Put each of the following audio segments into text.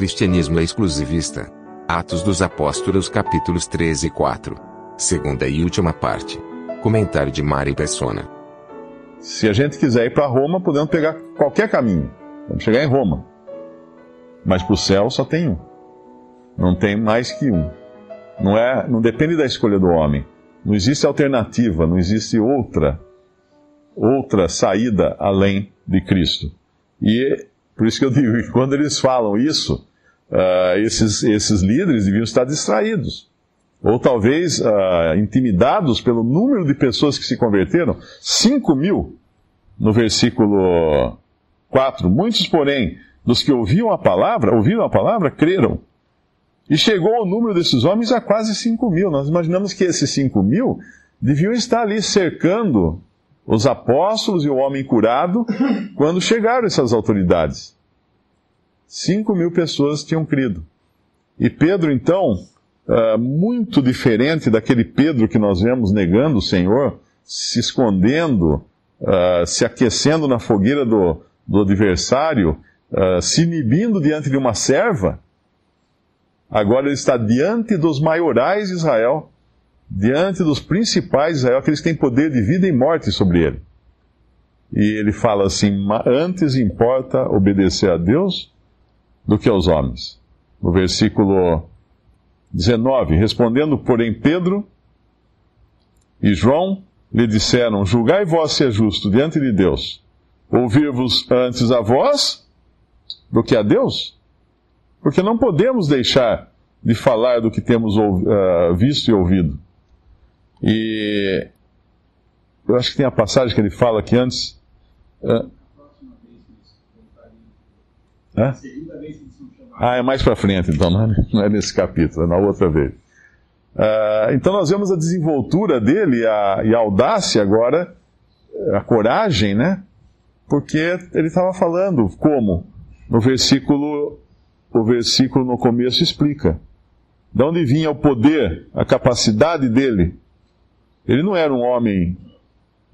cristianismo é exclusivista. Atos dos Apóstolos capítulos 13 e 4. Segunda e última parte. Comentário de Mari Persona. Se a gente quiser ir para Roma, podemos pegar qualquer caminho. Vamos chegar em Roma. Mas para o céu só tem um. Não tem mais que um. Não é, não depende da escolha do homem. Não existe alternativa, não existe outra outra saída além de Cristo. E por isso que eu digo que quando eles falam isso, uh, esses, esses líderes deviam estar distraídos. Ou talvez uh, intimidados pelo número de pessoas que se converteram. 5 mil no versículo 4. Muitos, porém, dos que ouviam a palavra, ouviram a palavra, creram. E chegou o número desses homens a quase 5 mil. Nós imaginamos que esses 5 mil deviam estar ali cercando os apóstolos e o homem curado quando chegaram essas autoridades. 5 mil pessoas tinham crido. E Pedro, então, uh, muito diferente daquele Pedro que nós vemos negando o Senhor, se escondendo, uh, se aquecendo na fogueira do, do adversário, uh, se inibindo diante de uma serva, Agora ele está diante dos maiorais de Israel, diante dos principais de Israel, aqueles que têm poder de vida e morte sobre ele. E ele fala assim: antes importa obedecer a Deus do que aos homens. No versículo 19: Respondendo, porém, Pedro e João lhe disseram: Julgai vós ser justo diante de Deus, ouvir-vos antes a vós do que a Deus? Porque não podemos deixar de falar do que temos uh, visto e ouvido. E eu acho que tem a passagem que ele fala aqui antes. É? Ah, é mais para frente, então, não é, não é, nesse capítulo, é na outra vez. Uh, então nós vemos a desenvoltura dele a, e a audácia agora, a coragem, né? Porque ele estava falando como? No versículo o versículo no começo explica. De onde vinha o poder, a capacidade dele? Ele não era um homem,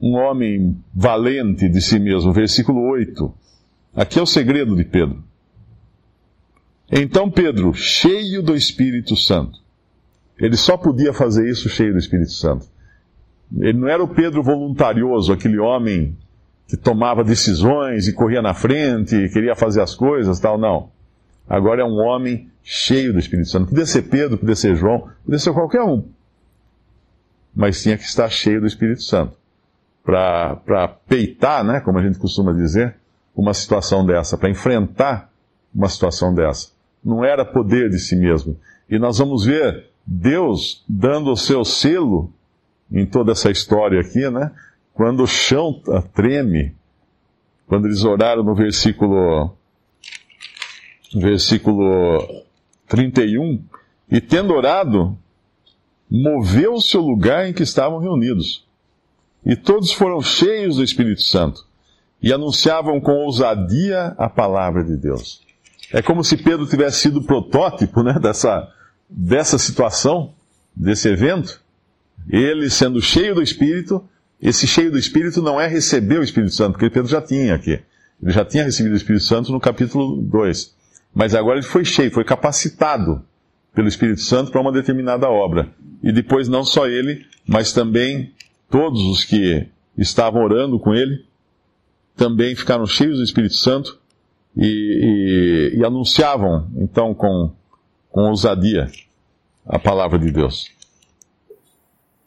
um homem valente de si mesmo. Versículo 8. Aqui é o segredo de Pedro. Então Pedro, cheio do Espírito Santo, ele só podia fazer isso cheio do Espírito Santo. Ele não era o Pedro voluntarioso, aquele homem que tomava decisões e corria na frente, e queria fazer as coisas, tal, não. Agora é um homem cheio do Espírito Santo. Podia ser Pedro, podia ser João, podia ser qualquer um. Mas tinha que estar cheio do Espírito Santo. Para peitar, né, como a gente costuma dizer, uma situação dessa, para enfrentar uma situação dessa. Não era poder de si mesmo. E nós vamos ver Deus dando o seu selo em toda essa história aqui, né? Quando o chão treme, quando eles oraram no versículo versículo 31, e tendo orado, moveu-se o lugar em que estavam reunidos. E todos foram cheios do Espírito Santo e anunciavam com ousadia a palavra de Deus. É como se Pedro tivesse sido protótipo né, dessa, dessa situação, desse evento. Ele sendo cheio do Espírito, esse cheio do Espírito não é receber o Espírito Santo, porque Pedro já tinha aqui. Ele já tinha recebido o Espírito Santo no capítulo 2. Mas agora ele foi cheio, foi capacitado pelo Espírito Santo para uma determinada obra. E depois não só ele, mas também todos os que estavam orando com ele, também ficaram cheios do Espírito Santo e, e, e anunciavam, então, com, com ousadia a palavra de Deus.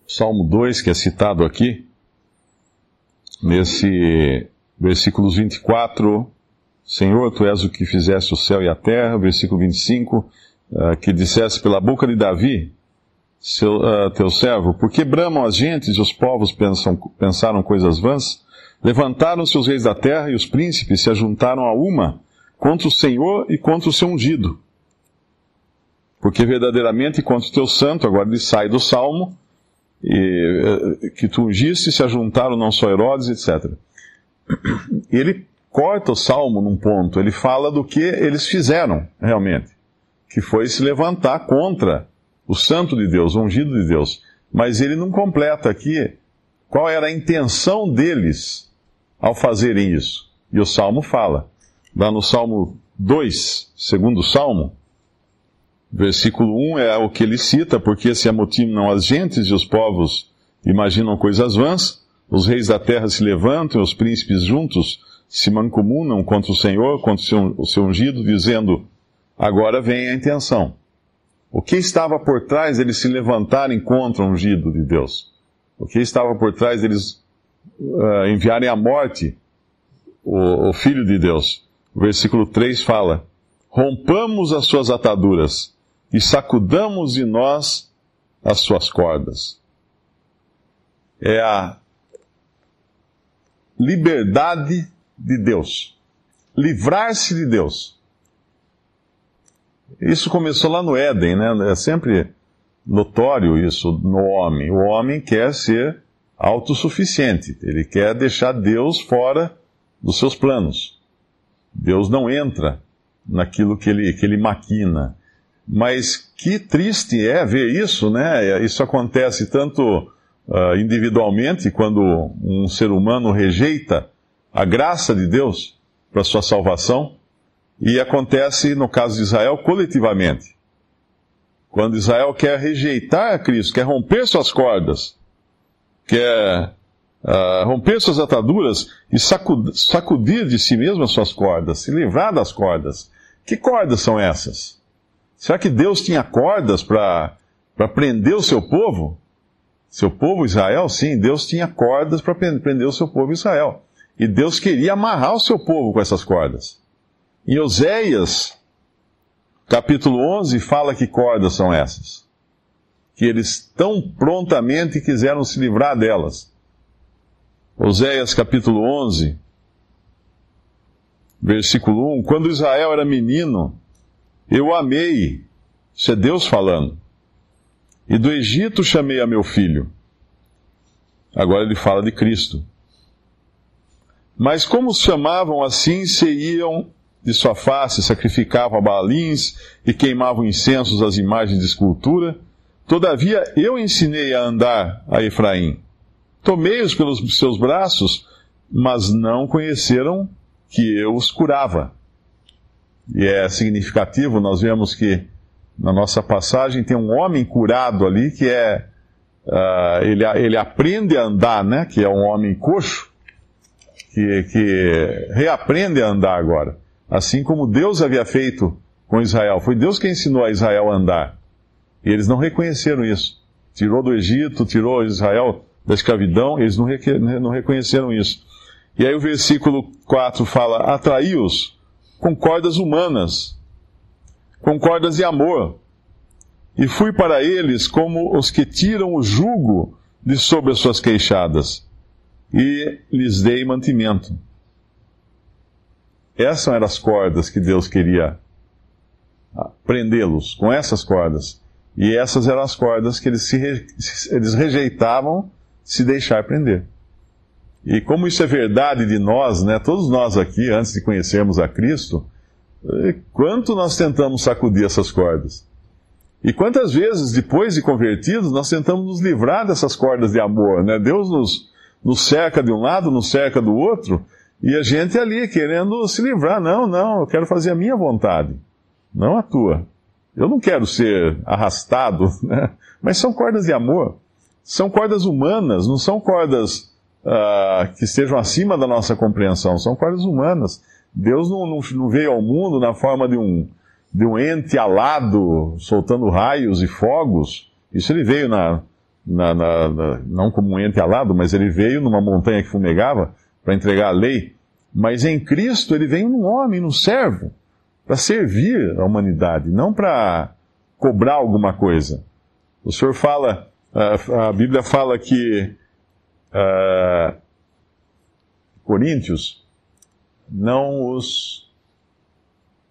Salmo 2, que é citado aqui, nesse versículos 24 Senhor, tu és o que fizeste o céu e a terra, versículo 25, uh, que dissesse pela boca de Davi, seu, uh, teu servo, porque bramam as gentes e os povos pensam, pensaram coisas vãs? Levantaram-se os reis da terra e os príncipes se ajuntaram a uma contra o Senhor e contra o seu ungido. Porque verdadeiramente contra o teu santo, agora ele sai do salmo, e, uh, que tu ungiste, se ajuntaram não só Herodes, etc. Ele corta o salmo num ponto, ele fala do que eles fizeram realmente, que foi se levantar contra o santo de Deus, o ungido de Deus. Mas ele não completa aqui qual era a intenção deles ao fazerem isso. E o salmo fala, lá no salmo 2, segundo Salmo, versículo 1 é o que ele cita, porque se amotinam as gentes e os povos imaginam coisas vãs, os reis da terra se levantam, os príncipes juntos se mancomunam contra o Senhor, contra o seu, ungido, dizendo: Agora vem a intenção. O que estava por trás deles se levantarem contra o ungido de Deus? O que estava por trás deles uh, enviarem à morte o, o Filho de Deus? O versículo 3 fala: Rompamos as suas ataduras e sacudamos de nós as suas cordas. É a liberdade de Deus. Livrar-se de Deus. Isso começou lá no Éden, né? É sempre notório isso no homem. O homem quer ser autossuficiente. Ele quer deixar Deus fora dos seus planos. Deus não entra naquilo que ele, que ele maquina. Mas que triste é ver isso, né? Isso acontece tanto uh, individualmente, quando um ser humano rejeita a graça de Deus para sua salvação, e acontece, no caso de Israel, coletivamente. Quando Israel quer rejeitar a Cristo, quer romper suas cordas, quer uh, romper suas ataduras e sacudir, sacudir de si mesmo as suas cordas, se livrar das cordas. Que cordas são essas? Será que Deus tinha cordas para prender o seu povo? Seu povo Israel? Sim, Deus tinha cordas para prender o seu povo Israel. E Deus queria amarrar o seu povo com essas cordas. Em Oséias, capítulo 11, fala que cordas são essas. Que eles tão prontamente quiseram se livrar delas. Oséias, capítulo 11, versículo 1: Quando Israel era menino, eu amei. Isso é Deus falando. E do Egito chamei a meu filho. Agora ele fala de Cristo. Mas como os chamavam assim, se iam de sua face, sacrificavam balins e queimavam incensos às imagens de escultura. Todavia eu ensinei a andar a Efraim. Tomei-os pelos seus braços, mas não conheceram que eu os curava. E é significativo, nós vemos que na nossa passagem tem um homem curado ali que é. Uh, ele, ele aprende a andar, né? Que é um homem coxo, que, que reaprende a andar agora. Assim como Deus havia feito com Israel. Foi Deus que ensinou a Israel a andar. E eles não reconheceram isso. Tirou do Egito, tirou Israel da escravidão, eles não, não reconheceram isso. E aí o versículo 4 fala: Atraí-os com cordas humanas, com cordas de amor, e fui para eles como os que tiram o jugo de sobre as suas queixadas, e lhes dei mantimento. Essas eram as cordas que Deus queria ah, prendê-los, com essas cordas. E essas eram as cordas que eles, se, eles rejeitavam se deixar prender. E como isso é verdade de nós, né, todos nós aqui, antes de conhecermos a Cristo, eh, quanto nós tentamos sacudir essas cordas? E quantas vezes, depois de convertidos, nós tentamos nos livrar dessas cordas de amor, né? Deus nos, nos cerca de um lado, nos cerca do outro, e a gente ali querendo se livrar. Não, não, eu quero fazer a minha vontade, não a tua. Eu não quero ser arrastado, né? Mas são cordas de amor. São cordas humanas, não são cordas uh, que estejam acima da nossa compreensão, são cordas humanas. Deus não, não, não, veio ao mundo na forma de um, de um ente alado, soltando raios e fogos. Isso ele veio na, na, na, na não como um ente alado, mas ele veio numa montanha que fumegava para entregar a lei. Mas em Cristo ele vem num homem, num servo, para servir a humanidade, não para cobrar alguma coisa. O Senhor fala, a, Bíblia fala que uh, Coríntios não os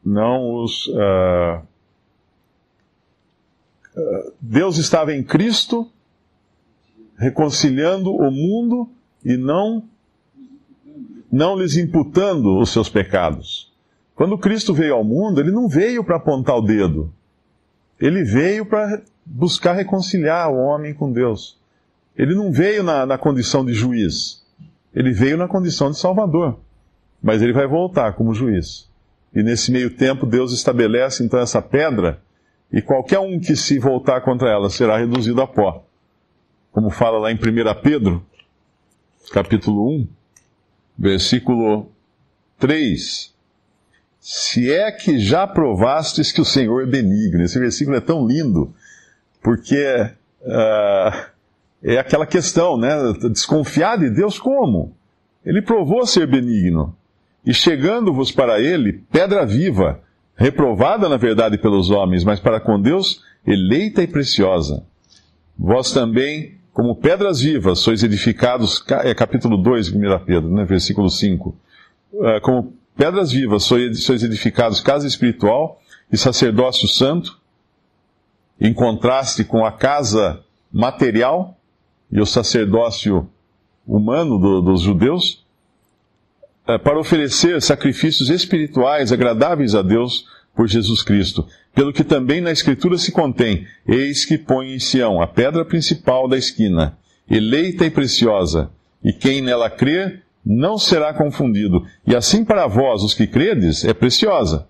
não os uh, Deus estava em Cristo reconciliando o mundo e não não lhes imputando os seus pecados. Quando Cristo veio ao mundo, ele não veio para apontar o dedo. Ele veio para buscar reconciliar o homem com Deus. Ele não veio na, na condição de juiz, ele veio na condição de salvador. Mas ele vai voltar como juiz. e nesse meio tempo Deus estabelece então essa pedra, e qualquer um que se voltar contra ela será reduzido a pó. Como fala lá em 1 Pedro, capítulo 1, versículo 3. Se é que já provastes que o Senhor é benigno. Esse versículo é tão lindo, porque uh, é aquela questão, né? Desconfiar de Deus como? Ele provou ser benigno. E chegando-vos para ele, pedra viva, reprovada na verdade pelos homens, mas para com Deus, eleita e preciosa. Vós também, como pedras vivas, sois edificados, é capítulo 2, 1 Pedro, né, versículo 5. Uh, como pedras vivas, sois edificados casa espiritual e sacerdócio santo, em contraste com a casa material e o sacerdócio humano do, dos judeus, é, para oferecer sacrifícios espirituais agradáveis a Deus por Jesus Cristo. Pelo que também na Escritura se contém: Eis que põe em Sião a pedra principal da esquina, eleita e preciosa, e quem nela crer não será confundido. E assim para vós, os que credes, é preciosa.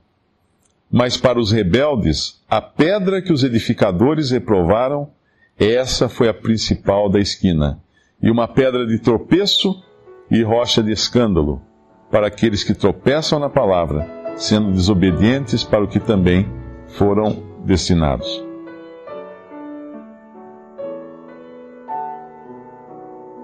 Mas para os rebeldes, a pedra que os edificadores reprovaram, essa foi a principal da esquina, e uma pedra de tropeço e rocha de escândalo, para aqueles que tropeçam na palavra, sendo desobedientes para o que também foram destinados.